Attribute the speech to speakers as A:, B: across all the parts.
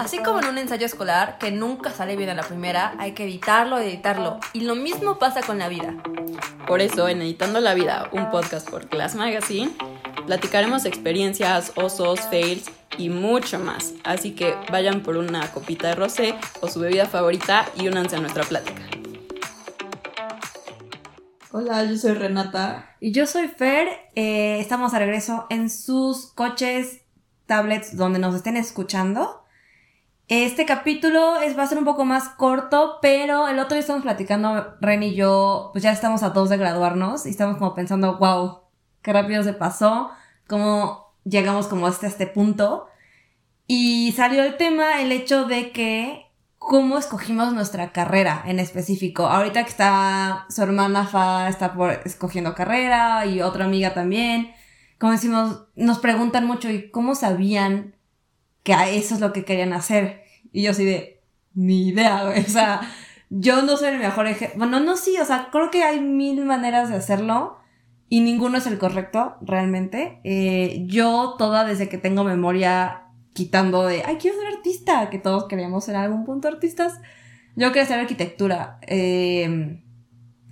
A: Así como en un ensayo escolar que nunca sale bien a la primera, hay que editarlo y editarlo. Y lo mismo pasa con la vida.
B: Por eso, en Editando la Vida, un podcast por Class Magazine, platicaremos experiencias, osos, fails y mucho más. Así que vayan por una copita de rosé o su bebida favorita y únanse a nuestra plática. Hola, yo soy Renata.
A: Y yo soy Fer. Eh, estamos a regreso en sus coches, tablets, donde nos estén escuchando. Este capítulo es, va a ser un poco más corto, pero el otro día estamos platicando, Ren y yo, pues ya estamos a dos de graduarnos y estamos como pensando, wow, qué rápido se pasó, cómo llegamos como hasta este punto. Y salió el tema, el hecho de que cómo escogimos nuestra carrera en específico. Ahorita que está su hermana Fa está por escogiendo carrera y otra amiga también. Como decimos, nos preguntan mucho y cómo sabían que eso es lo que querían hacer. Y yo así de, ni idea, güey. O sea, yo no soy el mejor ejemplo. Bueno, no sí, o sea, creo que hay mil maneras de hacerlo y ninguno es el correcto, realmente. Eh, yo toda desde que tengo memoria quitando de, ay, quiero ser artista, que todos queríamos ser algún punto artistas. Yo quería hacer arquitectura. Eh,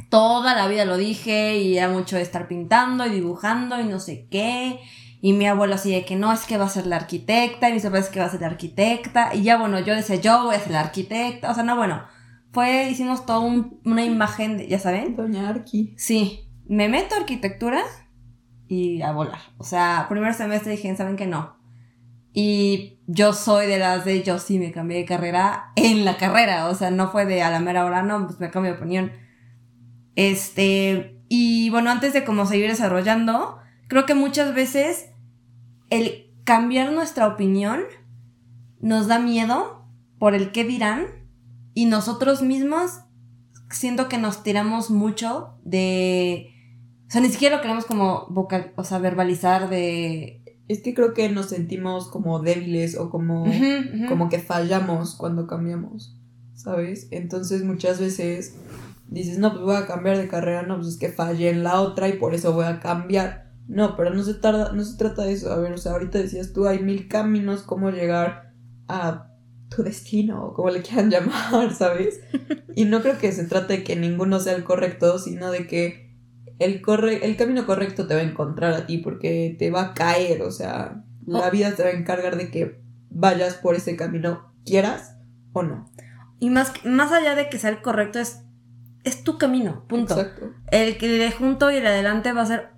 A: toda la vida lo dije y era mucho de estar pintando y dibujando y no sé qué. Y mi abuelo así de que no, es que va a ser la arquitecta, y mis papás es que va a ser la arquitecta. Y ya bueno, yo decía, yo voy a ser la arquitecta. O sea, no, bueno, fue, hicimos toda una imagen, de, ya saben.
B: Doña Arqui.
A: Sí, me meto a arquitectura y a volar. O sea, primer semestre dije, ¿saben que no? Y yo soy de las de yo sí me cambié de carrera en la carrera. O sea, no fue de a la mera hora, no, pues me cambié de opinión. Este, y bueno, antes de como seguir desarrollando, creo que muchas veces el cambiar nuestra opinión nos da miedo por el qué dirán y nosotros mismos siento que nos tiramos mucho de... O sea, ni siquiera lo queremos como vocal, o sea, verbalizar de...
B: Es que creo que nos sentimos como débiles o como, como que fallamos cuando cambiamos, ¿sabes? Entonces muchas veces dices, no, pues voy a cambiar de carrera, no, pues es que fallé en la otra y por eso voy a cambiar. No, pero no se, tarda, no se trata de eso. A ver, o sea, ahorita decías tú, hay mil caminos cómo llegar a tu destino, o como le quieran llamar, ¿sabes? Y no creo que se trate de que ninguno sea el correcto, sino de que el, corre el camino correcto te va a encontrar a ti porque te va a caer, o sea, la oh. vida te va a encargar de que vayas por ese camino, quieras o no.
A: Y más, más allá de que sea el correcto, es es tu camino, punto. Exacto. El que de junto y el adelante va a ser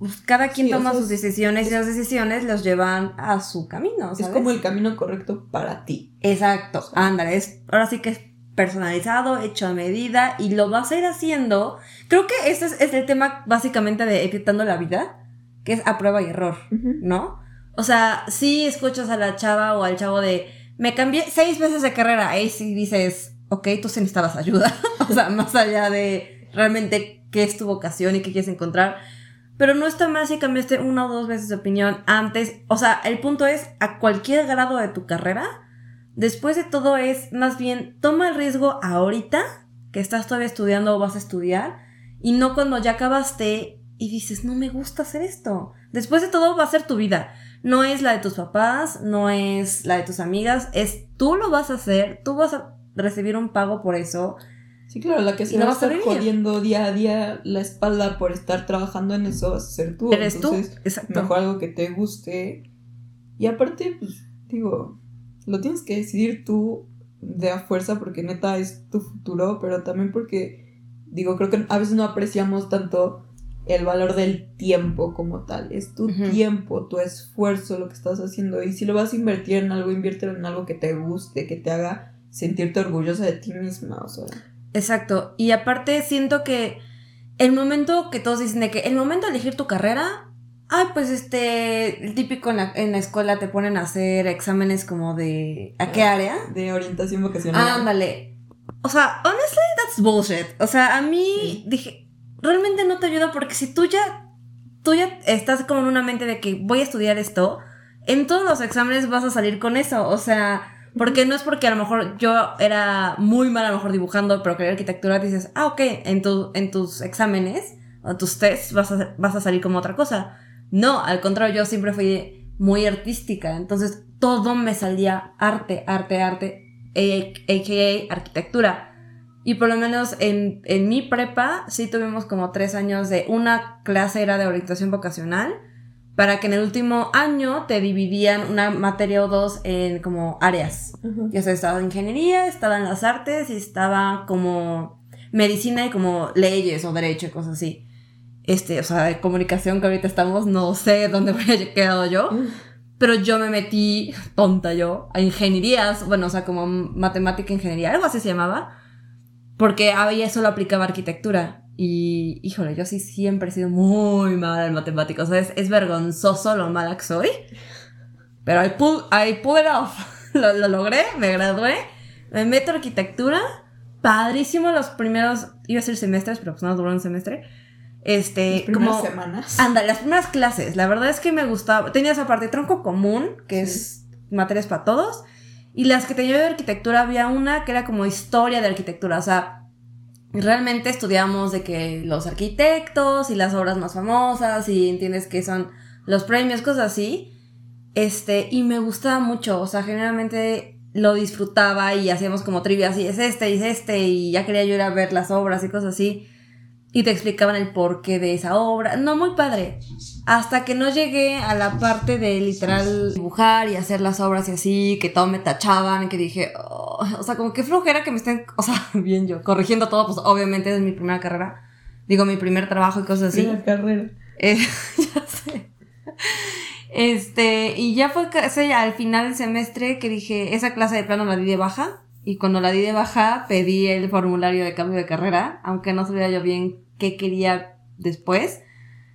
A: pues, cada quien toma sus decisiones y las decisiones los llevan a su camino.
B: Es como el camino correcto para ti.
A: Exacto. Ándale, es, ahora sí que es personalizado, hecho a medida y lo vas a ir haciendo. Creo que ese es, el tema básicamente de editando la vida, que es a prueba y error, ¿no? O sea, si escuchas a la chava o al chavo de me cambié seis veces de carrera, ahí sí dices, ok, tú sí necesitabas ayuda. o sea, más allá de realmente qué es tu vocación y qué quieres encontrar. Pero no está mal si cambiaste una o dos veces de opinión antes. O sea, el punto es, a cualquier grado de tu carrera, después de todo es, más bien, toma el riesgo ahorita, que estás todavía estudiando o vas a estudiar, y no cuando ya acabaste y dices, no me gusta hacer esto. Después de todo va a ser tu vida. No es la de tus papás, no es la de tus amigas, es tú lo vas a hacer, tú vas a recibir un pago por eso.
B: Sí, claro, la que se va a estar jodiendo día a día la espalda por estar trabajando en eso vas a ser tú.
A: Eres tú, exacto.
B: Mejor algo que te guste. Y aparte, pues, digo, lo tienes que decidir tú de a fuerza porque neta es tu futuro, pero también porque, digo, creo que a veces no apreciamos tanto el valor del tiempo como tal. Es tu tiempo, tu esfuerzo, lo que estás haciendo. Y si lo vas a invertir en algo, inviértelo en algo que te guste, que te haga sentirte orgullosa de ti misma, o sea.
A: Exacto. Y aparte siento que el momento que todos dicen de que el momento de elegir tu carrera, ay, pues este, el típico en la, en la escuela te ponen a hacer exámenes como de, ¿a qué área?
B: De orientación vocacional.
A: Ándale. O sea, honestly, that's bullshit. O sea, a mí dije, realmente no te ayuda porque si tú ya, tú ya estás como en una mente de que voy a estudiar esto, en todos los exámenes vas a salir con eso. O sea, porque no es porque a lo mejor yo era muy mal a lo mejor dibujando, pero quería arquitectura, dices, ah, ok, en, tu, en tus exámenes o tus tests vas a, vas a salir como otra cosa. No, al contrario, yo siempre fui muy artística. Entonces, todo me salía arte, arte, arte, a.k.a. arquitectura. Y por lo menos en, en mi prepa sí tuvimos como tres años de una clase era de orientación vocacional para que en el último año te dividían una materia o dos en como áreas. Ya sea, estaba ingeniería, estaba en las artes y estaba como medicina y como leyes o derecho y cosas así. Este, o sea, de comunicación que ahorita estamos, no sé dónde voy a quedado yo. Pero yo me metí, tonta yo, a ingenierías, bueno, o sea, como matemática ingeniería, algo así se llamaba porque ahí eso lo aplicaba arquitectura. Y, híjole, yo sí siempre he sido muy mala en matemáticas. O sea, es, vergonzoso lo mala que soy. Pero I pull, I pull it off. lo, logré, me gradué. Me meto a arquitectura. Padrísimo los primeros, iba a ser semestres, pero pues no duró un semestre. Este,
B: las primeras semanas.
A: Anda, las primeras clases. La verdad es que me gustaba. Tenía esa parte tronco común, que es materias para todos. Y las que tenía de arquitectura había una que era como historia de arquitectura, o sea, realmente estudiamos de que los arquitectos y las obras más famosas y entiendes que son los premios, cosas así. Este, y me gustaba mucho, o sea, generalmente lo disfrutaba y hacíamos como trivias y es este y es este y ya quería yo ir a ver las obras y cosas así y te explicaban el porqué de esa obra. No, muy padre. Hasta que no llegué a la parte de literal dibujar y hacer las obras y así, que todo me tachaban, y que dije, oh", o sea, como que flojera que me estén, o sea, bien yo, corrigiendo todo, pues obviamente es mi primera carrera. Digo, mi primer trabajo y cosas así.
B: Primera carrera.
A: Eh, ya sé. Este, y ya fue casi al final del semestre que dije, esa clase de plano la di de baja y cuando la di de baja pedí el formulario de cambio de carrera, aunque no sabía yo bien qué quería después.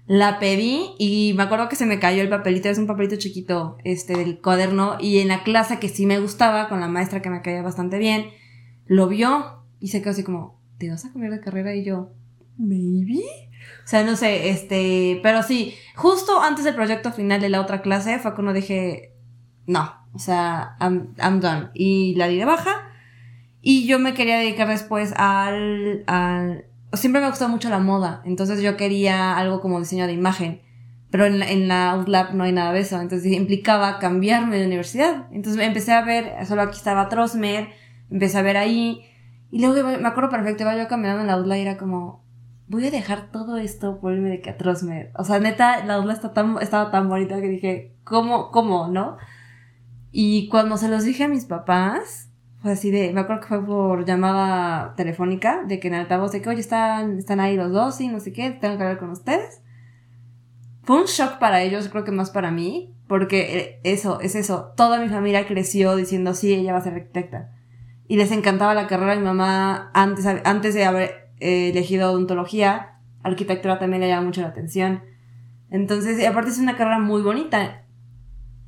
A: La pedí y me acuerdo que se me cayó el papelito, es un papelito chiquito, este, del cuaderno, y en la clase que sí me gustaba, con la maestra que me caía bastante bien, lo vio y se quedó así como, ¿te vas a cambiar de carrera? Y yo, maybe. O sea, no sé, este, pero sí, justo antes del proyecto final de la otra clase fue cuando dije, no, o sea, I'm, I'm done. Y la di de baja y yo me quería dedicar después al, al... Siempre me gustó mucho la moda, entonces yo quería algo como diseño de imagen, pero en la, en la Outlab no hay nada de eso, entonces implicaba cambiarme de universidad. Entonces empecé a ver, solo aquí estaba Trosmer, empecé a ver ahí, y luego me acuerdo perfecto, iba yo caminando en la Outlab y era como, voy a dejar todo esto por irme de que a Trosmer. O sea, neta, la Outlab está tan, estaba tan bonita que dije, ¿cómo, cómo, no? Y cuando se los dije a mis papás, así de, me acuerdo que fue por llamada telefónica, de que en altavoz de que, oye, están, están ahí los dos y no sé qué, tengo que hablar con ustedes. Fue un shock para ellos, creo que más para mí, porque eh, eso, es eso, toda mi familia creció diciendo, sí, ella va a ser arquitecta. Y les encantaba la carrera, mi mamá, antes, antes de haber eh, elegido odontología, arquitectura también le llama mucho la atención. Entonces, y aparte es una carrera muy bonita.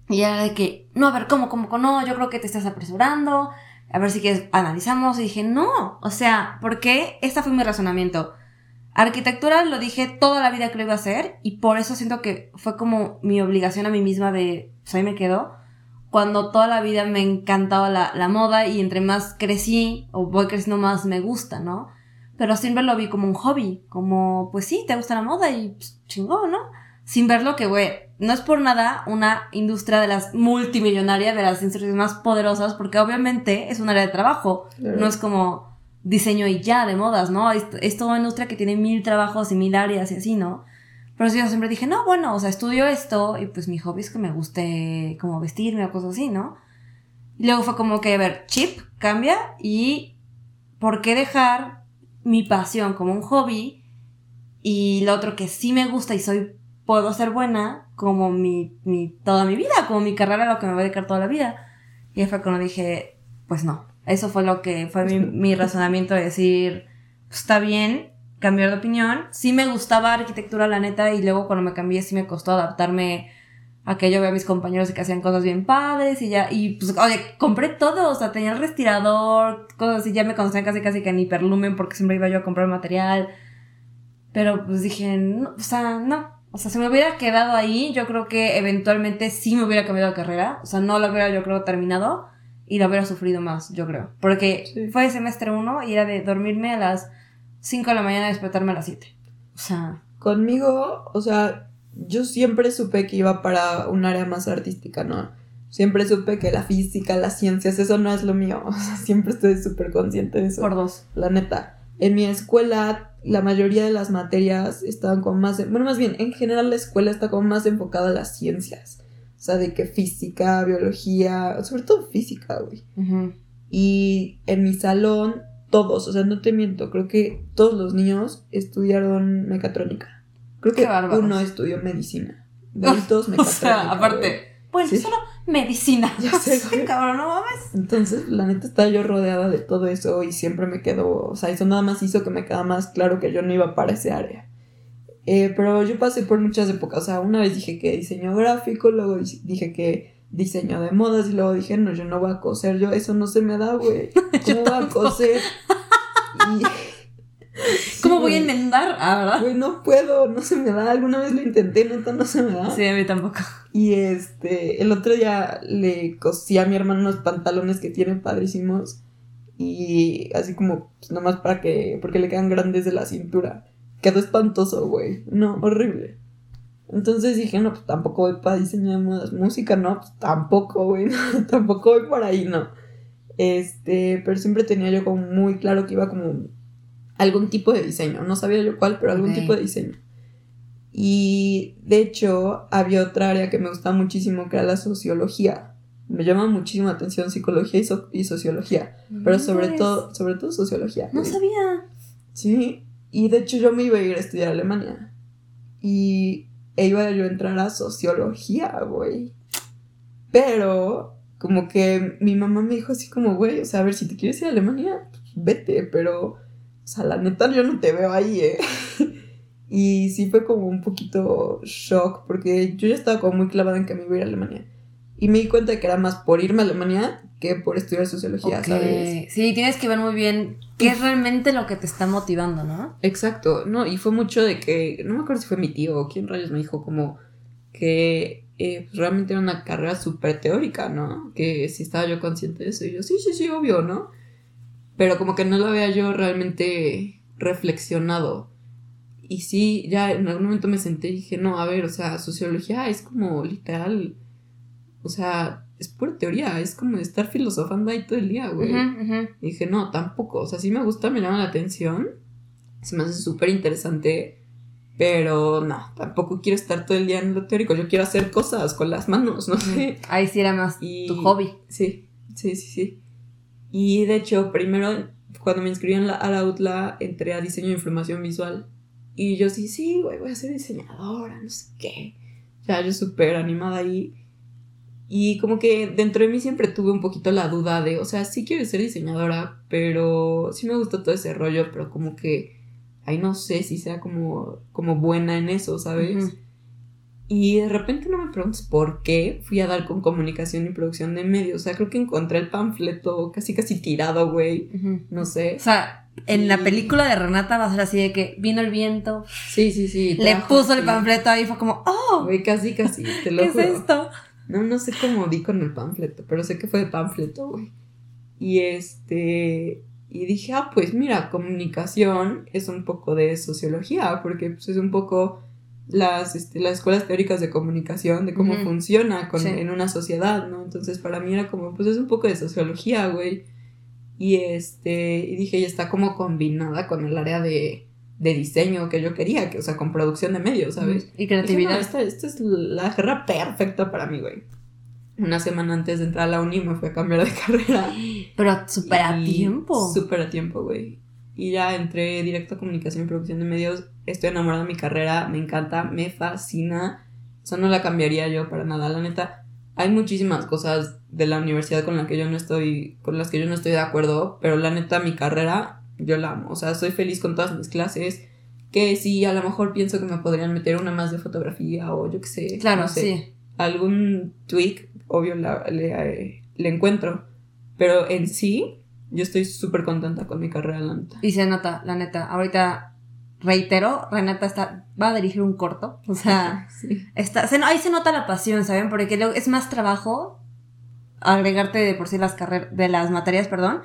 A: Y era de que, no, a ver, ¿cómo, cómo, cómo? No, yo creo que te estás apresurando, a ver si quieres, analizamos y dije, no, o sea, ¿por qué? Este fue mi razonamiento. Arquitectura lo dije toda la vida que lo iba a hacer y por eso siento que fue como mi obligación a mí misma de, pues ahí me quedo, cuando toda la vida me encantaba la, la moda y entre más crecí o voy creciendo más me gusta, ¿no? Pero siempre lo vi como un hobby, como, pues sí, te gusta la moda y pues, chingón, ¿no? Sin verlo que, güey, no es por nada una industria de las multimillonarias, de las industrias más poderosas, porque obviamente es un área de trabajo. No es como diseño y ya de modas, ¿no? Es, toda una industria que tiene mil trabajos y mil áreas y así, ¿no? Pero yo siempre dije, no, bueno, o sea, estudio esto y pues mi hobby es que me guste como vestirme o cosas así, ¿no? Y luego fue como que, a ver, chip, cambia y ¿por qué dejar mi pasión como un hobby y lo otro que sí me gusta y soy, puedo ser buena, como mi, mi, toda mi vida, como mi carrera, lo que me voy a dedicar toda la vida. Y fue cuando dije, pues no. Eso fue lo que fue mi, mi razonamiento de decir, pues está bien, cambiar de opinión. Sí me gustaba arquitectura, la neta, y luego cuando me cambié sí me costó adaptarme a que yo vea a mis compañeros que hacían cosas bien padres y ya, y pues, oye, compré todo, o sea, tenía el respirador, cosas así, ya me conocían casi casi que en hiperlumen porque siempre iba yo a comprar material. Pero pues dije, no, o sea, no, o sea, si me hubiera quedado ahí, yo creo que eventualmente sí me hubiera cambiado de carrera. O sea, no lo hubiera, yo creo, terminado y lo hubiera sufrido más, yo creo. Porque fue semestre uno y era de dormirme a las 5 de la mañana y despertarme a las 7. O sea.
B: Conmigo, o sea, yo siempre supe que iba para un área más artística, ¿no? Siempre supe que la física, las ciencias, eso no es lo mío. O sea, siempre estoy súper consciente de eso.
A: Por dos.
B: La neta. En mi escuela, la mayoría de las materias estaban como más. Bueno, más bien, en general la escuela está como más enfocada a las ciencias. O sea, de que física, biología, sobre todo física, güey. Y en mi salón, todos, o sea, no te miento, creo que todos los niños estudiaron mecatrónica. Creo que uno estudió medicina. De todos mecatrónica. o sea,
A: aparte, pues solo medicina. Ya sé, cabrón, no mames.
B: Entonces, la neta estaba yo rodeada de todo eso y siempre me quedó, o sea, eso nada más hizo que me quedara más claro que yo no iba para ese área. Eh, pero yo pasé por muchas épocas, o sea, una vez dije que diseño gráfico, luego dije que diseño de modas y luego dije, no, yo no voy a coser, yo eso no se me da, güey. ¿Cómo voy a coser?
A: ¿Cómo voy a enmendar? Ah, ¿verdad?
B: Güey, no puedo, no se me da. Alguna vez lo intenté, neta, no se me da.
A: Sí, a mí tampoco.
B: Y este, el otro día le cosí a mi hermano unos pantalones que tienen padrísimos. Y así como, pues nomás para que, porque le quedan grandes de la cintura. Quedó espantoso, güey. No, horrible. Entonces dije, no, pues tampoco voy para diseñar modas. Música, no, pues tampoco, güey. tampoco voy por ahí, no. Este, pero siempre tenía yo como muy claro que iba como algún tipo de diseño. No sabía yo cuál, pero algún tipo de diseño. Y de hecho, había otra área que me gustaba muchísimo, que era la sociología. Me llama muchísimo la atención psicología y, sociología. Pero sobre todo, sobre todo sociología.
A: No sabía.
B: Sí, y de hecho yo me iba a ir a estudiar a Alemania. Y iba yo a entrar a sociología, güey. Pero, como que mi mamá me dijo así como, güey, o sea, a ver, si te quieres ir a Alemania, pues vete, pero, o sea, la neta yo no te veo ahí, ¿eh? y sí fue como un poquito shock, porque yo ya estaba como muy clavada en que me iba a ir a Alemania. Y me di cuenta de que era más por irme a Alemania que por estudiar sociología, ¿sabes?
A: Sí, tienes que ver muy bien qué es realmente lo que te está motivando, ¿no?
B: Exacto, no, y fue mucho de que, no me acuerdo si fue mi tío o quién rayos me dijo como que eh, realmente era una carrera súper teórica, ¿no? Que si estaba yo consciente de eso, y yo, sí, sí, sí, obvio, ¿no? Pero como que no lo había yo realmente reflexionado. Y sí, ya en algún momento me senté y dije, no, a ver, o sea, sociología es como literal o sea, es pura teoría, es como estar filosofando ahí todo el día, güey. Y dije, no, tampoco, o sea, sí me gusta, me llama la atención, se me hace súper interesante, pero no, tampoco quiero estar todo el día en lo teórico, yo quiero hacer cosas con las manos, no sé.
A: Ahí sí era más tu hobby.
B: Sí, sí, sí, sí. Y de hecho, primero, cuando me inscribí en la, a la UTLA, entré a diseño de información visual. Y yo sí, sí, güey, voy a ser diseñadora, no sé qué. Ya yo súper animada ahí. Y como que dentro de mí siempre tuve un poquito la duda de, o sea, sí quiero ser diseñadora, pero sí me gusta todo ese rollo, pero como que ahí no sé si sea como, como buena en eso, ¿sabes? Y de repente no me preguntes por qué fui a dar con comunicación y producción de medios. O sea, creo que encontré el panfleto casi casi tirado, güey. No sé.
A: O sea, en la película de Renata va a ser así de que vino el viento.
B: Sí, sí, sí.
A: Le puso el panfleto ahí y fue como, ¡oh!
B: Güey, casi, casi, te lo
A: ¿Qué es esto?
B: No, no sé cómo di con el panfleto, pero sé que fue de panfleto, güey. Y este. Y dije, ah, pues mira, comunicación es un poco de sociología, porque pues, es un poco las, este, las escuelas teóricas de comunicación, de cómo funciona en una sociedad, ¿no? Entonces para mí era como, pues es un poco de sociología, güey. Y este, y dije, ya está como combinada con el área de, de diseño que yo quería, que, o sea, con producción de medios, ¿sabes?
A: Y creatividad.
B: esta, es la guerra perfecta para mí, güey. Una semana antes de entrar a la uni me fui a cambiar de carrera.
A: Pero súper a tiempo.
B: Súper a tiempo, güey. Y ya entré directo a comunicación y producción de medios. Estoy enamorada de mi carrera, me encanta, me fascina. O sea, no la cambiaría yo para nada, la neta. Hay muchísimas cosas de la universidad con las que yo no estoy, con las que yo no estoy de acuerdo, pero la neta mi carrera yo la amo. O sea, soy feliz con todas mis clases. Que sí, a lo mejor pienso que me podrían meter una más de fotografía o yo qué sé.
A: Claro,
B: sí. Algún tweak, obvio, le, encuentro. Pero en sí, yo estoy súper contenta con mi carrera, la neta.
A: Y se nota, la neta. Ahorita, reitero, Renata está, va a dirigir un corto. O sea, está, ahí se nota la pasión, ¿saben? Porque es más trabajo agregarte de por sí las carreras, de las materias, perdón,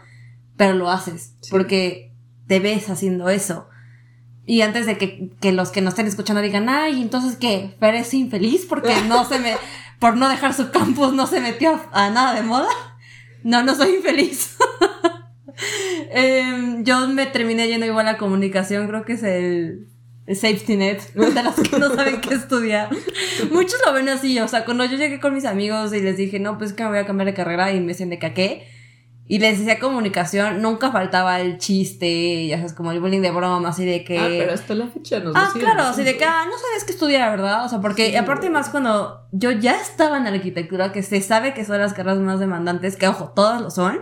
A: pero lo haces, porque te ves haciendo eso. Y antes de que, los que nos estén escuchando digan, ay, entonces qué, Fer es infeliz porque no se me... por no dejar su campus no se metió a nada de moda. No, no soy infeliz. Em, yo me terminé yendo igual a comunicación, creo que es el, safety net de las que no saben qué estudiar. Muchos lo ven así, o sea, cuando yo llegué con mis amigos y les dije, no, pues que me voy a cambiar de carrera y me decían de qué y les decía comunicación, nunca faltaba el chiste, ya sabes, como el bullying de broma, así de que...
B: Ah, pero hasta la fecha nos
A: Ah, claro, así de que, ah, no sabes qué estudiar, ¿verdad? O sea, porque aparte más cuando yo ya estaba en arquitectura, que se sabe que son las carreras más demandantes, que ojo, todas lo son,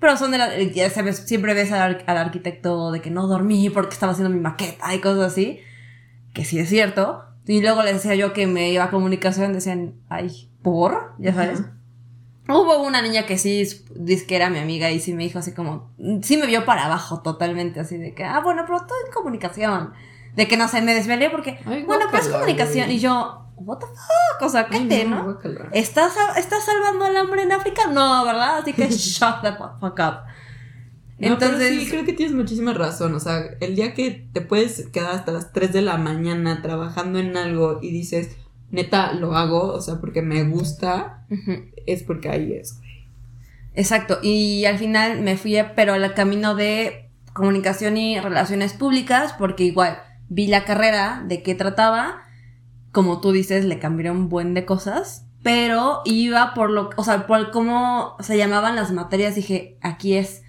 A: pero son de la... Ya sabes, siempre ves al, al arquitecto de que no dormí porque estaba haciendo mi maqueta y cosas así, que sí es cierto. Y luego les decía yo que me iba a comunicación, decían, ay, ¿por? Ya sabes. Hubo una niña que sí dice que era mi amiga y sí me dijo así como, sí me vio para abajo totalmente, así de que, ah, bueno, pero todo en comunicación. De que no sé, me desvelé porque, bueno, pues comunicación. Y yo, what the fuck, o sea, ¿qué te, no? ¿Estás, ¿Estás salvando al hambre en África? No, ¿verdad? Así que shut the fuck up.
B: Entonces, sí, creo que tienes muchísima razón. O sea, el día que te puedes quedar hasta las 3 de la mañana trabajando en algo y dices, neta, lo hago, o sea, porque me gusta, es porque ahí es,
A: Exacto, y al final me fui, pero al camino de comunicación y relaciones públicas, porque igual vi la carrera de qué trataba, como tú dices, le cambiaron un buen de cosas, pero iba por lo, o sea, por cómo se llamaban las materias, dije, aquí es,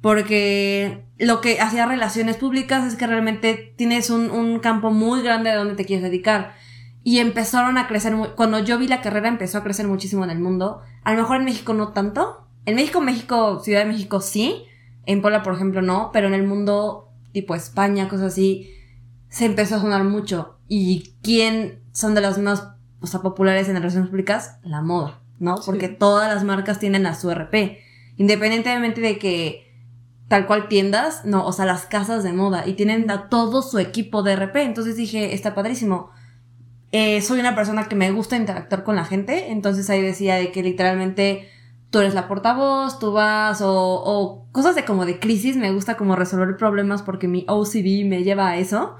A: porque lo que hacía relaciones públicas es que realmente tienes un, un campo muy grande de donde te quieres dedicar y empezaron a crecer, cuando yo vi la carrera empezó a crecer muchísimo en el mundo. A lo mejor en México no tanto. En México, México, Ciudad de México sí. En Puebla, por ejemplo, no. Pero en el mundo, tipo España, cosas así, se empezó a sonar mucho. ¿Y quién son de las más o sea, populares en las relaciones públicas? La moda, ¿no? Porque todas las marcas tienen a su RP. Independientemente de que tal cual tiendas, no, o sea, las casas de moda. Y tienen a todo su equipo de RP. Entonces dije, está padrísimo eh, soy una persona que me gusta interactuar con la gente, entonces ahí decía de que literalmente tú eres la portavoz, tú vas o, o cosas de como de crisis, me gusta como resolver problemas porque mi OCD me lleva a eso.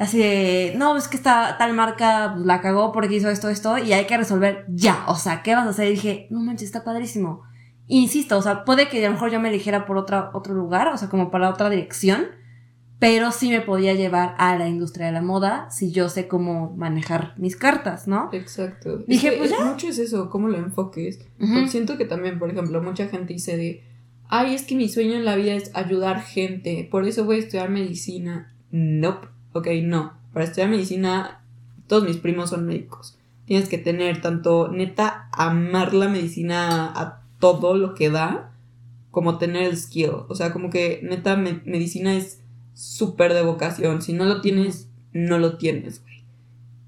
A: Así de, no, es que esta tal marca pues, la cagó porque hizo esto, esto, y hay que resolver ya. O sea, ¿qué vas a hacer? Y dije, no manches, está padrísimo. Insisto, o sea, puede que a lo mejor yo me eligiera por otra, otro lugar, o sea, como para otra dirección, pero sí me podía llevar a la industria de la moda si yo sé cómo manejar mis cartas, ¿no?
B: Exacto. Dije, pues ya. Mucho es eso, cómo lo enfoques. Siento que también, por ejemplo, mucha gente dice de, ay, es que mi sueño en la vida es ayudar gente, por eso voy a estudiar medicina. Nope. Ok, no. Para estudiar medicina, todos mis primos son médicos. Tienes que tener tanto, neta, amar la medicina a todo lo que da, como tener el skill. O sea, como que, neta, medicina es súper de vocación. Si no lo tienes, no lo tienes, güey.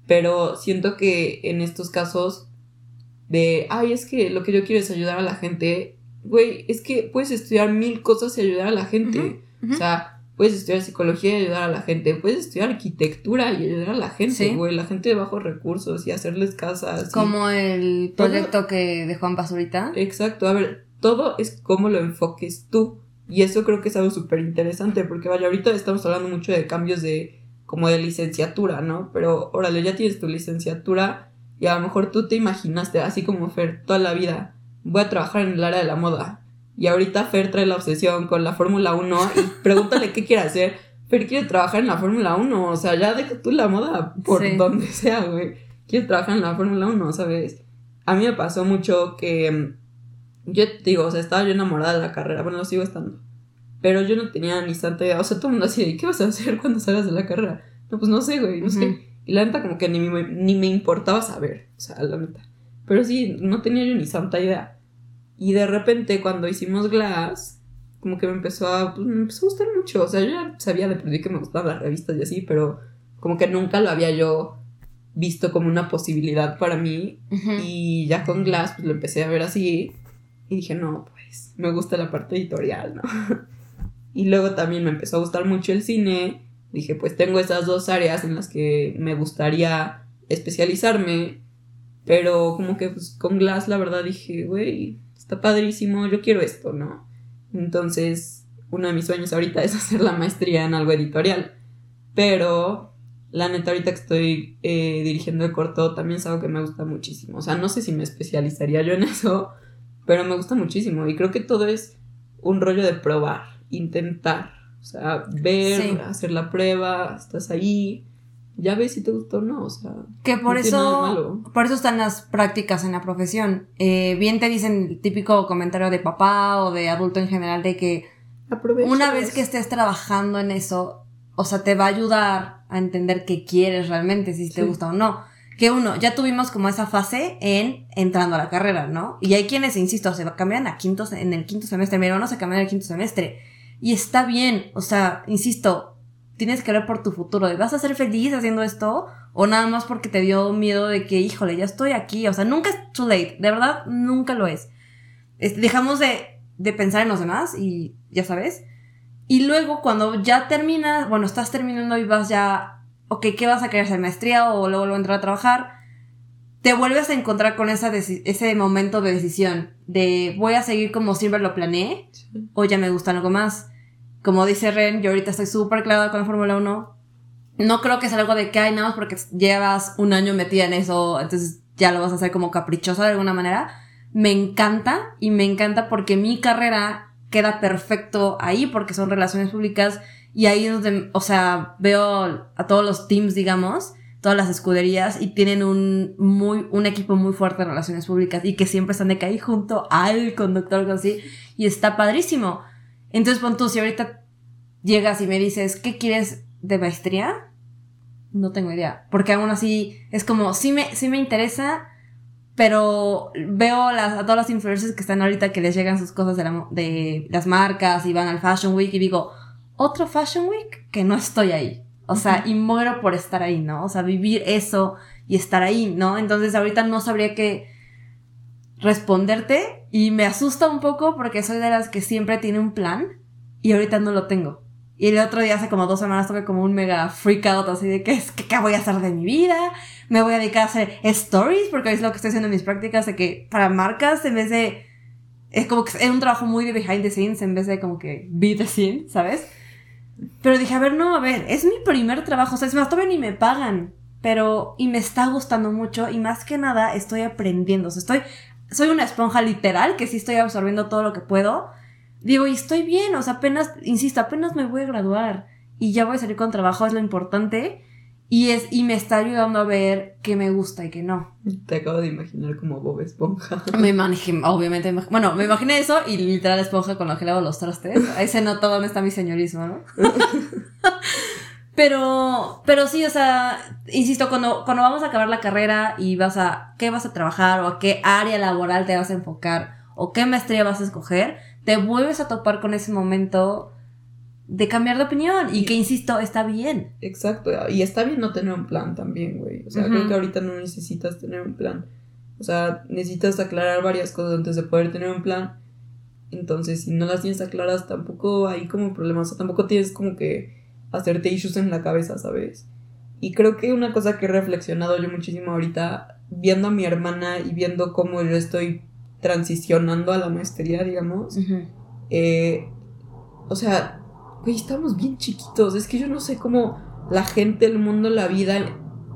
B: Pero siento que en estos casos de, ay, es que lo que yo quiero es ayudar a la gente, güey, es que puedes estudiar mil cosas y ayudar a la gente. O sea, puedes estudiar psicología y ayudar a la gente, puedes estudiar arquitectura y ayudar a la gente, güey, la gente de bajos recursos y hacerles casas.
A: Como el proyecto que de Juan Basurita.
B: Exacto, a ver, todo es cómo lo enfoques tú. Y eso creo que es algo súper interesante, porque vaya, ahorita estamos hablando mucho de cambios de como de licenciatura, ¿no? Pero órale, ya tienes tu licenciatura y a lo mejor tú te imaginaste, así como Fer, toda la vida, voy a trabajar en el área de la moda. Y ahorita Fer trae la obsesión con la Fórmula 1 y pregúntale qué quiere hacer. Fer quiere trabajar en la Fórmula 1, o sea, ya deja tú la moda por donde sea, güey. Quiere trabajar en la Fórmula 1, ¿sabes? A mí me pasó mucho que yo te digo, o sea, estaba yo enamorada de la carrera, bueno, lo sigo estando. Pero yo no tenía ni santa idea, o sea, todo el mundo así, ¿qué vas a hacer cuando salgas de la carrera? No, pues no sé, güey, no sé. Y la neta como que ni me, ni me importaba saber, o sea, la neta. Pero sí, no tenía yo ni santa idea. Y de repente cuando hicimos Glass, como que me empezó a, pues, me empezó a gustar mucho. O sea, yo ya sabía de por que me gustaban las revistas y así, pero como que nunca lo había yo visto como una posibilidad para mí. Y ya con Glass, pues lo empecé a ver así. Y dije, no, pues me gusta la parte editorial, ¿no? y luego también me empezó a gustar mucho el cine. Dije, pues tengo esas dos áreas en las que me gustaría especializarme. Pero como que pues, con Glass la verdad dije, güey, está padrísimo, yo quiero esto, ¿no? Entonces, uno de mis sueños ahorita es hacer la maestría en algo editorial. Pero la neta, ahorita que estoy eh, dirigiendo el corto, también es algo que me gusta muchísimo. O sea, no sé si me especializaría yo en eso, pero me gusta muchísimo. Y creo que todo es un rollo de probar, intentar. O sea, ver, hacer la prueba, estás ahí, ya ves si te gustó o no, o sea.
A: Que por eso, por eso están las prácticas en la profesión. Eh, bien te dicen el típico comentario de papá o de adulto en general de que una vez que estés trabajando en eso, o sea, te va a ayudar a entender qué quieres realmente, si te gusta o no. Que uno, ya tuvimos como esa fase en entrando a la carrera, ¿no? Y hay quienes, insisto, se cambian a quinto, en el quinto semestre, mi hermano se cambian en el quinto semestre. Y está bien, o sea, insisto, tienes que ver por tu futuro, ¿vas a ser feliz haciendo esto? O nada más porque te dio miedo de que, híjole, ya estoy aquí. O sea, nunca es too late, de verdad, nunca lo es. dejamos de, de pensar en los demás y ya sabes. Y luego cuando ya terminas, bueno, estás terminando y vas ya, ok, ¿qué vas a querer hacer? ¿Maestría o luego, a entrar a trabajar? Te vuelves a encontrar con esa ese momento de decisión de voy a seguir como siempre lo planeé o ya me gusta algo más. Como dice Ren, yo ahorita estoy súper clavada con la Fórmula 1. No creo que sea algo de que hay nada más porque llevas un año metida en eso, entonces ya lo vas a hacer como caprichosa de alguna manera. Me encanta y me encanta porque mi carrera queda perfecto ahí porque son relaciones públicas y ahí es donde, o sea, veo a todos los teams, digamos, todas las escuderías y tienen un muy, un equipo muy fuerte de relaciones públicas y que siempre están de que ahí junto al conductor, así, y está padrísimo. Entonces, pon tú, si ahorita llegas y me dices, ¿qué quieres de maestría? No tengo idea. Porque aún así es como, sí me, sí me interesa, pero veo las, a todas las influencers que están ahorita que les llegan sus cosas de, de las marcas y van al Fashion Week y digo, otro Fashion Week que no estoy ahí. O sea, y muero por estar ahí, ¿no? O sea, vivir eso y estar ahí, ¿no? Entonces ahorita no sabría qué responderte y me asusta un poco porque soy de las que siempre tiene un plan y ahorita no lo tengo. Y el otro día, hace como dos semanas, tuve como un mega freak out así de que es que qué voy a hacer de mi vida. Me voy a dedicar a hacer stories porque es lo que estoy haciendo en mis prácticas de que para marcas en vez de es como que es un trabajo muy de behind the scenes en vez de como que be the scene, ¿sabes? Pero dije, a ver, no, a ver, es mi primer trabajo, o sea, es más, todavía ni me pagan, pero, y me está gustando mucho, y más que nada estoy aprendiendo, o sea, estoy soy una esponja literal, que sí estoy absorbiendo todo lo que puedo. Digo, y estoy bien, o sea, apenas, insisto, apenas me voy a graduar y ya voy a salir con trabajo, es lo importante. Y, es, y me está ayudando a ver qué me gusta y qué no.
B: Te acabo de imaginar como Bob Esponja.
A: Me imaginé, obviamente, bueno, me imaginé eso y literal esponja con lo que lavo los trastes. Ahí se nota dónde está mi señorismo, ¿no? Pero, pero sí, o sea, insisto, cuando, cuando vamos a acabar la carrera y vas a, ¿qué vas a trabajar o a qué área laboral te vas a enfocar o qué maestría vas a escoger? Te vuelves a topar con ese momento de cambiar de opinión y, que, insisto, está bien.
B: Exacto, y está bien no tener un plan también, güey. O sea, creo que ahorita no necesitas tener un plan. O sea, necesitas aclarar varias cosas antes de poder tener un plan. Entonces, si no las tienes aclaradas, tampoco hay como problemas. O sea, tampoco tienes como que hacerte issues en la cabeza, ¿sabes? Y creo que una cosa que he reflexionado yo muchísimo ahorita, viendo a mi hermana y viendo cómo yo estoy transicionando a la maestría, digamos, eh, o sea, güey, estamos bien chiquitos, es que yo no sé cómo la gente, el mundo, la vida,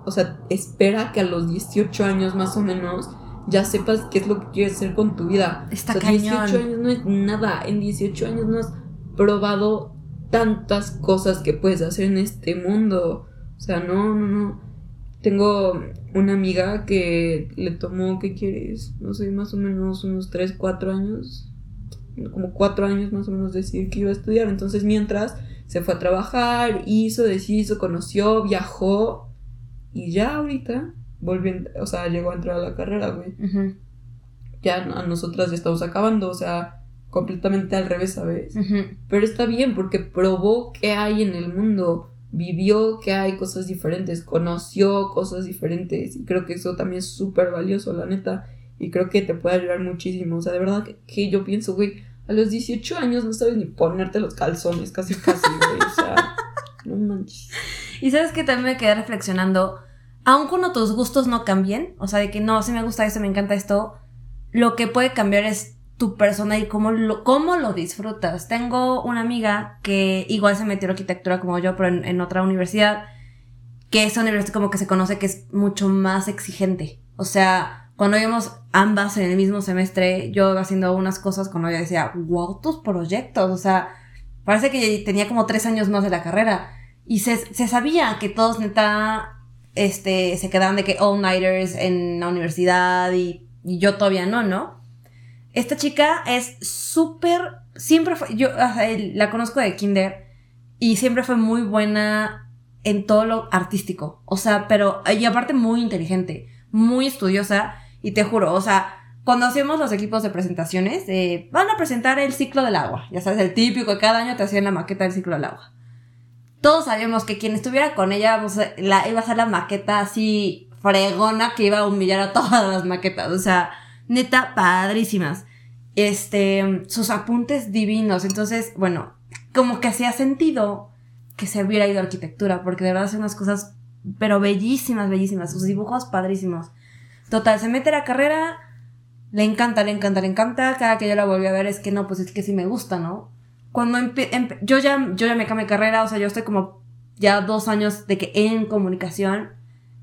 B: o sea, espera que a los 18 años más o menos ya sepas qué es lo que quieres hacer con tu vida.
A: Está
B: o sea, 18 años no es nada, en 18 años no has probado tantas cosas que puedes hacer en este mundo. O sea, no, no, no. Tengo una amiga que le tomó, ¿qué quieres? No sé, más o menos unos 3, 4 años. Como 4 años más o menos decir que iba a estudiar. Entonces, mientras se fue a trabajar, hizo, deshizo, conoció, viajó. Y ya ahorita volvió, o sea, llegó a entrar a la carrera, güey. Ya a nosotras ya estamos acabando, o sea, completamente al revés, ¿sabes? Pero está bien porque probó que hay en el mundo, vivió que hay cosas diferentes, conoció cosas diferentes y creo que eso también es súper valioso, la neta, y creo que te puede ayudar muchísimo, o sea, de verdad que, yo pienso, güey, a los 18 años no sabes ni ponerte los calzones, casi casi, güey, o sea, no manches.
A: Y sabes que también me quedé reflexionando, aun cuando tus gustos no cambien, o sea, de que no, si me gusta esto, me encanta esto, lo que puede cambiar es tu persona y cómo lo, cómo lo disfrutas. Tengo una amiga que igual se metió en arquitectura como yo, pero en, otra universidad. que esa universidad como que se conoce que es mucho más exigente. O sea, cuando íbamos ambas en el mismo semestre, yo haciendo unas cosas cuando ella decía, wow, tus proyectos, o sea, parece que tenía como tres años más de la carrera. Y se, se sabía que todos neta, este, se quedaban de que all-nighters en la universidad y, y yo todavía no, ¿no? Esta chica es súper, siempre fue, yo la conozco de kinder y siempre fue muy buena en todo lo artístico. O sea, pero, y aparte muy inteligente, muy estudiosa y te juro, o sea, cuando hacíamos los equipos de presentaciones, eh, van a presentar el ciclo del agua. Ya sabes, el típico, que cada año te hacían la maqueta del ciclo del agua todos sabíamos que quien estuviera con ella la, iba a ser la maqueta así fregona que iba a humillar a todas las maquetas. O sea, neta, padrísimas. Este, sus apuntes divinos. Entonces, bueno, como que hacía sentido que se hubiera ido a arquitectura, porque de verdad hace unas cosas, pero bellísimas, bellísimas. Sus dibujos padrísimos. Total, se mete a la carrera, le encanta, le encanta, le encanta. Cada que yo la volví a ver es que no, pues es que sí me gusta, ¿no? cuando yo ya yo ya me cambié carrera, o sea, yo estoy como ya dos años de que en comunicación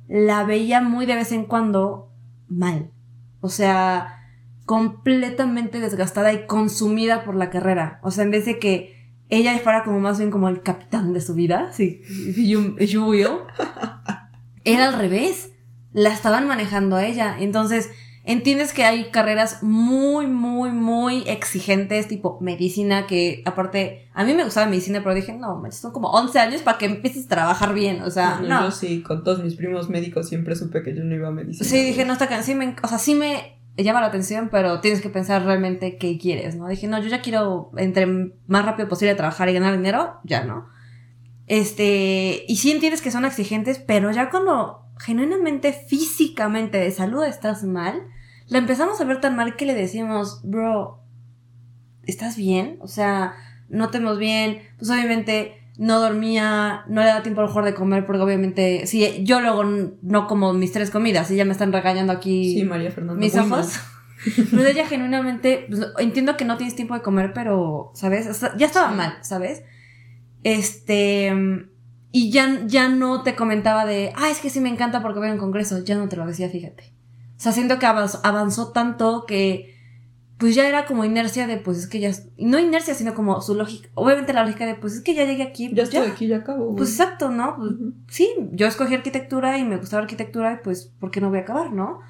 A: la veía muy de vez en cuando mal. O sea, completamente desgastada y consumida por la carrera. O sea, en vez de que ella fuera como más bien como el capitán de su vida, sí, you, you will, era al revés. La estaban manejando a ella. Entonces, Entiendes que hay carreras muy, muy, muy exigentes, tipo medicina, que aparte, a mí me gustaba medicina, pero dije, no, son como 11 años para que empieces a trabajar bien, o sea, no.
B: Yo sí, con todos mis primos médicos siempre supe que yo no iba a medicina.
A: Sí, dije, no, está sí me, o sea, sí me llama la atención, pero tienes que pensar realmente qué quieres, ¿no? Dije, no, yo ya quiero, entre más rápido posible trabajar y ganar dinero, ya, ¿no? Este, y sí entiendes que son exigentes, pero ya cuando genuinamente, físicamente, de salud estás mal, la empezamos a ver tan mal que le decimos, bro, ¿estás bien? O sea, no te bien. Pues obviamente no dormía, no le da tiempo a lo mejor de comer, porque obviamente, si yo luego no como mis tres comidas y ya me están regañando aquí
B: sí, María Fernanda,
A: mis ojos. Pues ella genuinamente, pues, entiendo que no tienes tiempo de comer, pero, ¿sabes? ya estaba mal, ¿sabes? Este, y ya, ya no te comentaba de, ah, es que sí me encanta porque voy a un congreso, ya no te lo decía, fíjate. O sea, siento que avanzó, tanto que pues ya era como inercia de, pues es que ya, no inercia, sino como su lógica, obviamente la lógica de, pues es que ya llegué aquí.
B: Ya estoy aquí, ya acabo.
A: Pues exacto, ¿no? Pues, Sí, yo escogí arquitectura y me gustaba arquitectura pues, ¿por qué no voy a acabar, no?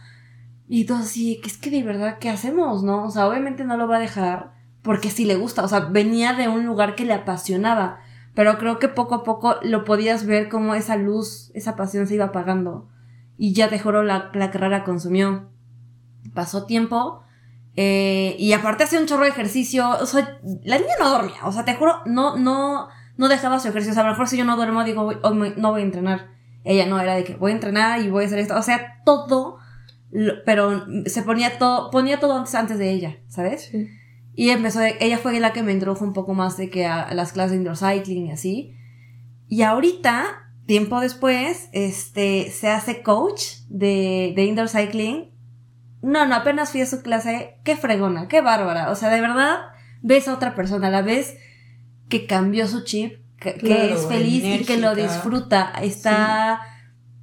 A: Y todo así, que es que de verdad, ¿qué hacemos, no? O sea, obviamente no lo va a dejar porque sí le gusta, o sea, venía de un lugar que le apasionaba, pero creo que poco a poco lo podías ver como esa luz, esa pasión se iba apagando y ya te juro la, la carrera consumió. Pasó tiempo eh, y aparte hacía un chorro de ejercicio. O sea, la niña no dormía. O sea, te juro, no, no, no dejaba su ejercicio. O sea, a lo mejor si yo no duermo, digo, hoy no voy a entrenar. Ella no, era de que voy a entrenar y voy a hacer esto. O sea, todo, pero se ponía todo, ponía todo antes, antes de ella, ¿sabes? Y empezó, ella fue la que me introdujo un poco más de que a, las clases de indoor cycling y así. Y ahorita tiempo después, este, se hace coach de, de indoor cycling. No, no, apenas fui a su clase. Qué fregona, qué bárbara. O sea, de verdad, ves a otra persona, la ves que cambió su chip, que, es feliz y que lo disfruta. Está,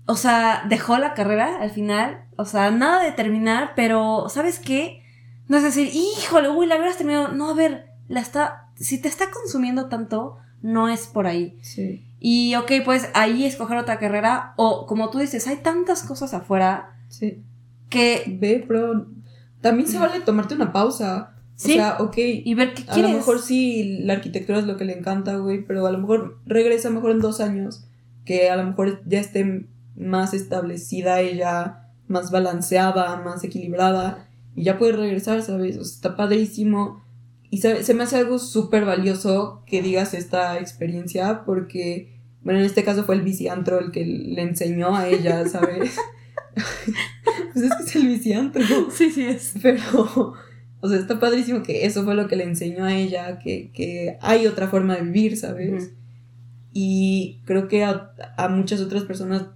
A: o sea, dejó la carrera al final. O sea, nada de terminar, pero, ¿sabes qué? No es decir, híjole, uy, la hubieras terminado. No, a ver, la está, si te está consumiendo tanto, no es por ahí.
B: Sí.
A: Y ok, pues ahí escoger otra carrera o como tú dices, hay tantas cosas afuera.
B: Sí.
A: Que...
B: Ve, pero también se vale tomarte una pausa. Sí. O sea, ok.
A: Y ver qué quieres.
B: A lo mejor sí, la arquitectura es lo que le encanta, güey, pero a lo mejor regresa mejor en dos años, que a lo mejor ya esté más establecida ella, más balanceada, más equilibrada, y ya puede regresar, ¿sabes? O sea, está padrísimo y se, me hace algo súper valioso que digas esta experiencia porque, bueno, en este caso fue el viciantro el que le enseñó a ella, ¿sabes? Pues es que es el viciantro.
A: Sí, sí es.
B: Pero, o sea, está padrísimo que eso fue lo que le enseñó a ella, que, hay otra forma de vivir, ¿sabes? Y creo que a, a, muchas otras personas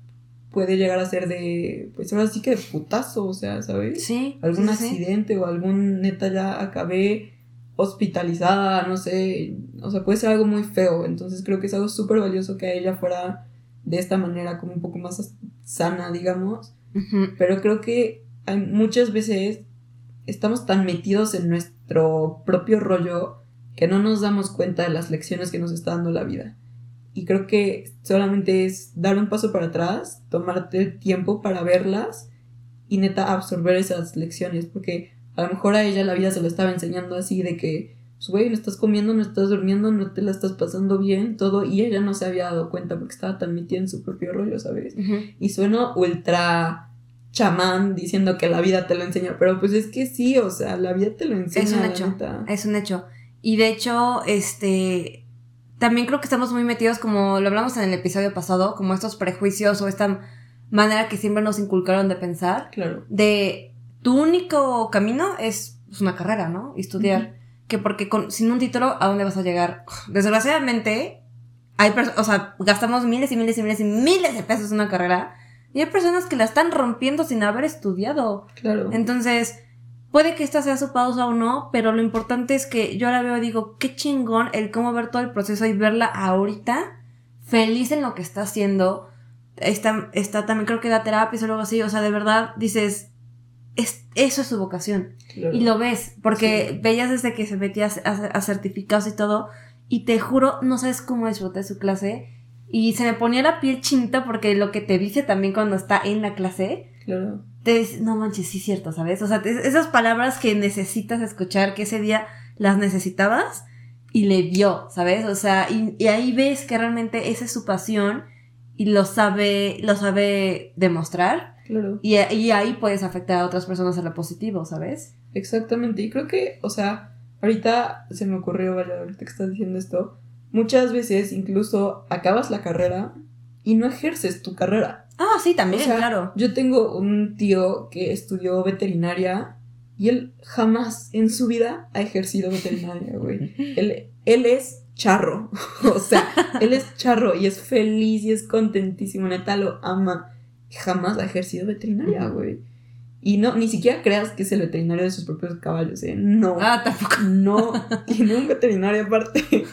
B: puede llegar a ser de, pues ahora sí que de putazo, o sea, ¿sabes?
A: Sí.
B: Algún accidente o algún neta ya acabé hospitalizada, no sé, o sea, puede ser algo muy feo, entonces creo que es algo súper valioso que a ella fuera de esta manera como un poco más sana, digamos. Pero creo que hay muchas veces estamos tan metidos en nuestro propio rollo que no nos damos cuenta de las lecciones que nos está dando la vida. Y creo que solamente es dar un paso para atrás, tomarte el tiempo para verlas y neta absorber esas lecciones, porque a lo mejor a ella la vida se lo estaba enseñando así de que, pues güey, no estás comiendo, no estás durmiendo, no te la estás pasando bien, todo, y ella no se había dado cuenta porque estaba tan metida en su propio rollo, ¿sabes? Y suena ultra chamán diciendo que la vida te lo enseña, pero pues es que sí, o sea, la vida te lo enseña.
A: Es un hecho. Es un hecho. Y de hecho, este, también creo que estamos muy metidos, como lo hablamos en el episodio pasado, como estos prejuicios o esta manera que siempre nos inculcaron de pensar.
B: Claro.
A: De tu único camino es pues, una carrera, ¿no? estudiar. Que porque con, sin un título, ¿a dónde vas a llegar? Desgraciadamente, hay o sea, gastamos miles y miles y miles y miles de pesos en una carrera y hay personas que la están rompiendo sin haber estudiado.
B: Claro.
A: Entonces, puede que esta sea su pausa o no, pero lo importante es que yo la veo y digo, qué chingón el cómo ver todo el proceso y verla ahorita feliz en lo que está haciendo. Está, está también creo que da terapia o algo así. O sea, de verdad dices, es, eso es su vocación. Y lo ves, porque veías desde que se metía a, a, certificados y todo, y te juro, no sabes cómo disfruté su clase. Y se me ponía la piel chinta porque lo que te dice también cuando está en la clase.
B: Claro.
A: Te dice, no manches, sí, cierto, ¿sabes? O sea, esas palabras que necesitas escuchar, que ese día las necesitabas y le dio, ¿sabes? O sea, y, ahí ves que realmente esa es su pasión y lo sabe, lo sabe demostrar.
B: Claro.
A: Y, y ahí puedes afectar a otras personas a lo positivo, ¿sabes?
B: Exactamente. Y creo que, o sea, ahorita se me ocurrió, vaya, ahorita que estás diciendo esto, muchas veces incluso acabas la carrera y no ejerces tu carrera.
A: Ah, sí, también, claro.
B: Yo tengo un tío que estudió veterinaria y él jamás en su vida ha ejercido veterinaria, güey. él, él es charro. o sea, él es charro y es feliz y es contentísimo, neta lo ama. Jamás ha ejercido veterinaria, güey. Y no, ni siquiera creas que es el veterinario de sus propios caballos, ¿eh? No.
A: Ah, tampoco.
B: No, tiene un veterinario aparte.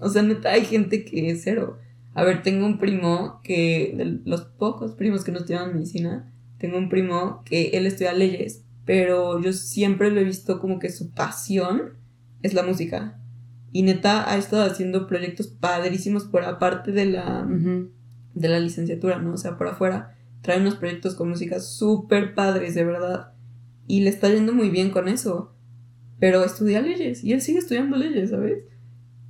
B: O sea, neta, hay gente que es cero. A ver, tengo un primo que, de los pocos primos que no estudian medicina, tengo un primo que él estudia leyes, pero yo siempre lo he visto como que su pasión es la música. Y neta ha estado haciendo proyectos padrísimos por aparte de la, de la licenciatura, ¿no? O sea, por afuera. Trae unos proyectos con música súper padres, de verdad. Y le está yendo muy bien con eso. Pero estudia leyes y él sigue estudiando leyes, ¿sabes?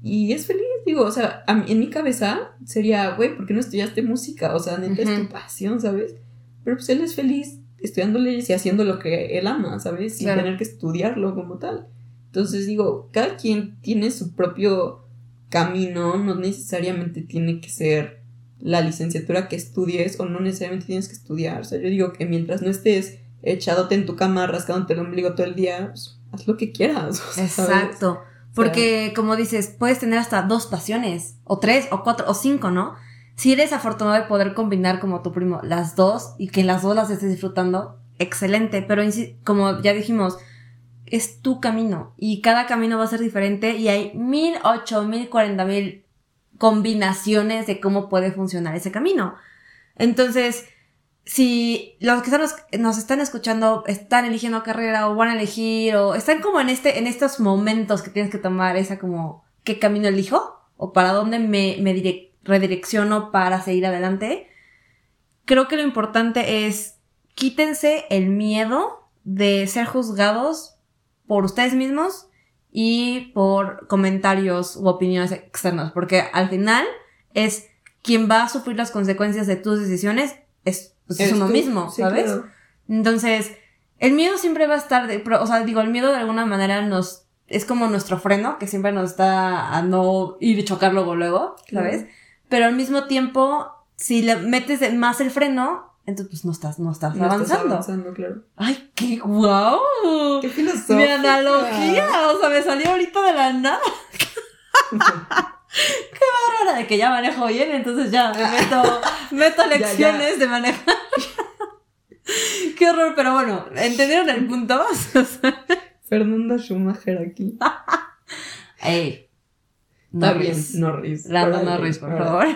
B: Y es feliz, digo, o sea, en mi cabeza sería, güey, ¿por qué no estudiaste música? O sea, neta es tu pasión, ¿sabes? Pero pues él es feliz estudiando leyes y haciendo lo que él ama, ¿sabes? Sin tener que estudiarlo como tal. Entonces digo, cada quien tiene su propio camino, no necesariamente tiene que ser la licenciatura que estudies o no necesariamente tienes que estudiar. O sea, yo digo que mientras no estés echadote en tu cama, rascándote el ombligo todo el día, pues, haz lo que quieras.
A: Exacto. Porque, como dices, puedes tener hasta dos pasiones, o tres, o cuatro, o cinco, ¿no? Si eres afortunado de poder combinar como tu primo las dos y que las dos las estés disfrutando, excelente. Pero como ya dijimos, es tu camino y cada camino va a ser diferente y hay mil, ocho, mil, cuarenta mil combinaciones de cómo puede funcionar ese camino. Entonces, si los que nos, están escuchando están eligiendo carrera o van a elegir o están como en este, en estos momentos que tienes que tomar esa como, ¿qué camino elijo? O para dónde me, me redirecciono para seguir adelante. Creo que lo importante es quítense el miedo de ser juzgados por ustedes mismos y por comentarios u opiniones externas, porque al final es quien va a sufrir las consecuencias de tus decisiones es pues es uno mismo, ¿sabes? Entonces, el miedo siempre va a estar, de, o sea, digo, el miedo de alguna manera nos, es como nuestro freno, que siempre nos está a no ir y chocar luego, luego, ¿sabes? Pero al mismo tiempo, si le metes más el freno, entonces pues no estás, no estás avanzando.
B: Estás avanzando, claro.
A: Ay, qué guau.
B: Qué filosófica.
A: Mi analogía, o sea, me salió ahorita de la nada. Qué bárbara de que ya manejo bien, entonces ya meto, meto lecciones de manejar. Qué horror, pero bueno, ¿entendieron el punto?
B: Fernanda Schumacher aquí.
A: Ey.
B: Está bien, Norris.
A: Lando Norris, por favor.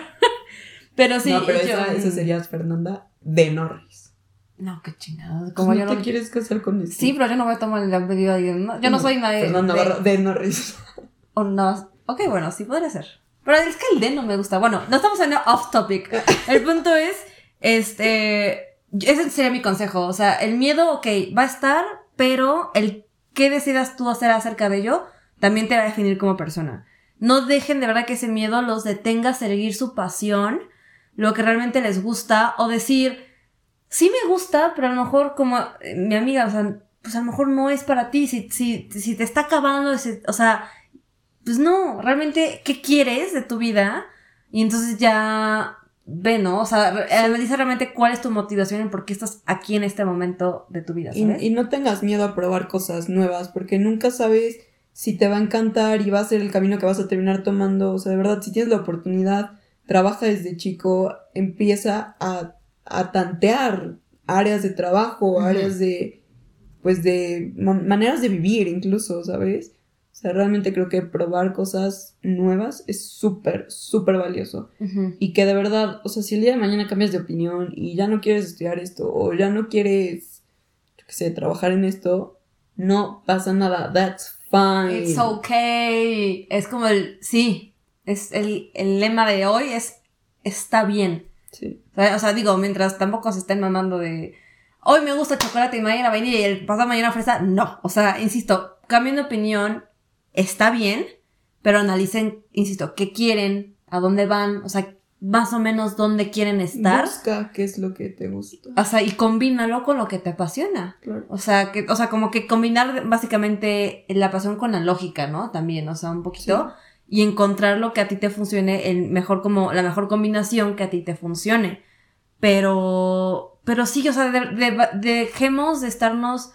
A: Pero sí.
B: No, pero
A: yo-
B: esa, esa sería Fernanda de Norris.
A: No, qué chingados.
B: ¿Cómo
A: Como yo
B: te
A: no.
B: quieres casar con este?
A: Sí, pero yo no voy a tomar de alguien. ¿no? Yo no, soy nadie.
B: Fernanda
A: de-
B: de Norris.
A: o no. Ok, bueno, sí podría ser. Pero es que el de no me gusta. Bueno, no estamos en off topic. El punto es, este, ese sería mi consejo. O sea, el miedo, ok, va a estar, pero el que decidas tú hacer acerca de ello también te va a definir como persona. No dejen de verdad que ese miedo los detenga a seguir su pasión, lo que realmente les gusta, o decir, sí me gusta, pero a lo mejor como eh, mi amiga, o sea, pues a lo mejor no es para ti, si, si, si te está acabando, ese- o sea, pues no, realmente, ¿qué quieres de tu vida? Y entonces ya ve, ¿no? O sea, analiza realmente cuál es tu motivación y por qué estás aquí en este momento de tu vida,
B: Y, y no tengas miedo a probar cosas nuevas, porque nunca sabes si te va a encantar y va a ser el camino que vas a terminar tomando. O sea, de verdad, si tienes la oportunidad, trabaja desde chico, empieza a, a tantear áreas de trabajo, áreas de, pues, de ma- maneras de vivir incluso, ¿sabes? O sea, realmente creo que probar cosas nuevas es súper, súper valioso. Y que de verdad, o sea, si el día de mañana cambias de opinión y ya no quieres estudiar esto o ya no quieres, yo qué sé, trabajar en esto, no pasa nada. That's fine.
A: It's okay. Es como el, sí, es el, el lema de hoy es, está bien.
B: Sí.
A: O sea, digo, mientras tampoco se estén mamando de hoy me gusta el chocolate y mañana vainilla y el pasado mañana fresa, no. O sea, insisto, cambien de opinión, está bien, pero analicen, insisto, qué quieren, a dónde van, o sea, más o menos dónde quieren estar.
B: Busca qué es lo que te gusta.
A: O sea, y combínalo con lo que te apasiona.
B: Claro.
A: O sea, que, o sea, como que combinar básicamente la pasión con la lógica, ¿no? También, o sea, un poquito. Y encontrar lo que a ti te funcione, el mejor como, la mejor combinación que a ti te funcione. Pero, pero sí, o sea, de- de- dejemos de estarnos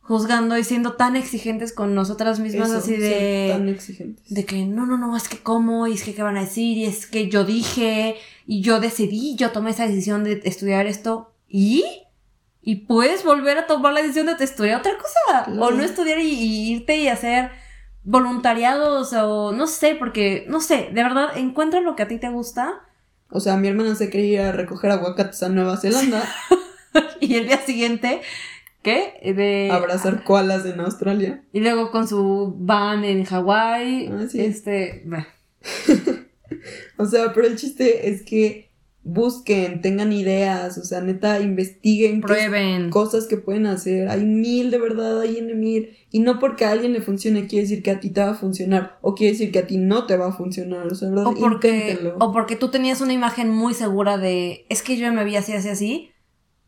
A: juzgando y siendo tan exigentes con nosotras mismas,
B: Eso,
A: así de,
B: tan exigentes.
A: de que no, no, no, es que cómo, y es que qué van a decir, y es que yo dije, y yo decidí, yo tomé esa decisión de estudiar esto, y, y puedes volver a tomar la decisión de estudiar otra cosa,
B: Claro.
A: o no estudiar y, y irte y hacer voluntariados, o no sé, porque, no sé, de verdad, encuentra lo que a ti te gusta,
B: O sea, mi hermana se quería ir a recoger aguacates a Nueva Zelanda,
A: y el día siguiente, ¿qué? De...
B: abrazar koalas en Australia.
A: Y luego con su van en Hawái,
B: Ah, sí.
A: este.
B: O sea, pero el chiste es que busquen, tengan ideas, o sea, neta, investiguen
A: prueben.
B: cosas que pueden hacer. Hay mil, de verdad, hay en mil. Y no porque a alguien le funcione quiere decir que a ti te va a funcionar. O quiere decir que a ti no te va a funcionar. O sea, verdad,
A: O porque, o porque tú tenías una imagen muy segura de, es que yo me vi así, así, así,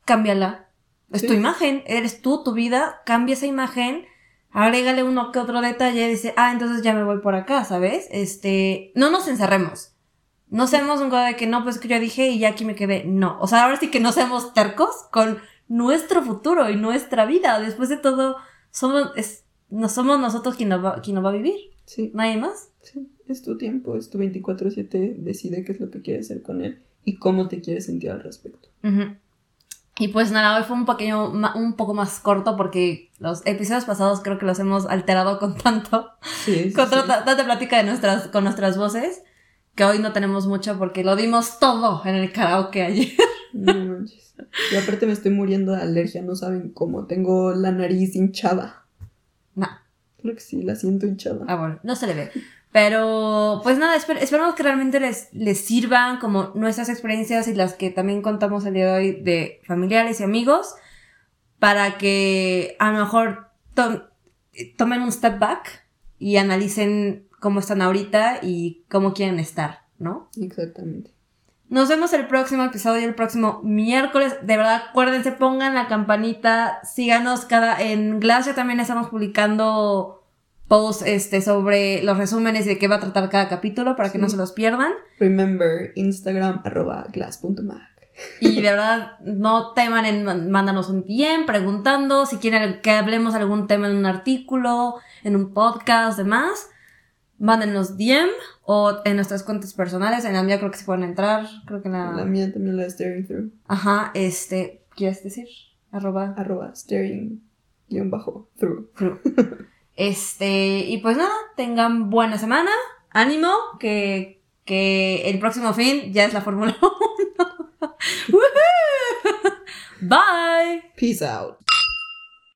A: cámbiala. Es tu imagen, eres tú, tu vida, cambia esa imagen, agrégale uno que otro detalle y dice, ah, entonces ya me voy por acá, ¿sabes? Este, no nos encerremos. No seamos un de que no, pues que yo dije y ya aquí me quedé. No. O sea, ahora sí que no seamos tercos con nuestro futuro y nuestra vida. Después de todo, somos, es, no somos nosotros quien nos va, quien nos va a vivir.
B: Sí,
A: Nadie más.
B: sí, es tu tiempo, es tu 24-7. Decide qué es lo que quieres hacer con él y cómo te quieres sentir al respecto.
A: Ujú. Y pues nada, hoy fue un pequeño, un poco más corto porque los episodios pasados creo que los hemos alterado con tanto,
B: Sí, sí,
A: con
B: sí.
A: tanta plática de nuestras, con nuestras voces, que hoy no tenemos mucho porque lo dimos todo en el karaoke ayer.
B: No manches. Y aparte me estoy muriendo de alergia, no saben cómo. Tengo la nariz hinchada.
A: No,
B: Creo que sí, la siento hinchada.
A: ah bueno, no se le ve. Pero, pues nada, esper- esperamos que realmente les, les sirvan como nuestras experiencias y las que también contamos el día de hoy de familiares y amigos, para que a lo mejor to- tomen un step back y analicen cómo están ahorita y cómo quieren estar, ¿no?
B: Exactamente.
A: Nos vemos el próximo episodio, el próximo miércoles. De verdad, acuérdense, pongan la campanita, síganos cada en Glacia también estamos publicando posts este sobre los resúmenes y de qué va a tratar cada capítulo para que no se los pierdan.
B: Remember, Instagram arroba glass.mag.
A: Y de verdad, no teman en mándanos un DM preguntando si quieren que hablemos algún tema en un artículo, en un podcast, demás. Mándenos DM o en nuestras cuentas personales. En la mía creo que se pueden entrar. Creo que en la.
B: La mía también la de Staring Through.
A: Ajá, este. ¿Quieres decir? Arroba.
B: Arroba Staring guion bajo through.
A: True. Este, y pues nada, tengan buena semana, ánimo, que, que el próximo fin ya es la Fórmula 1. Bye.
B: Peace out.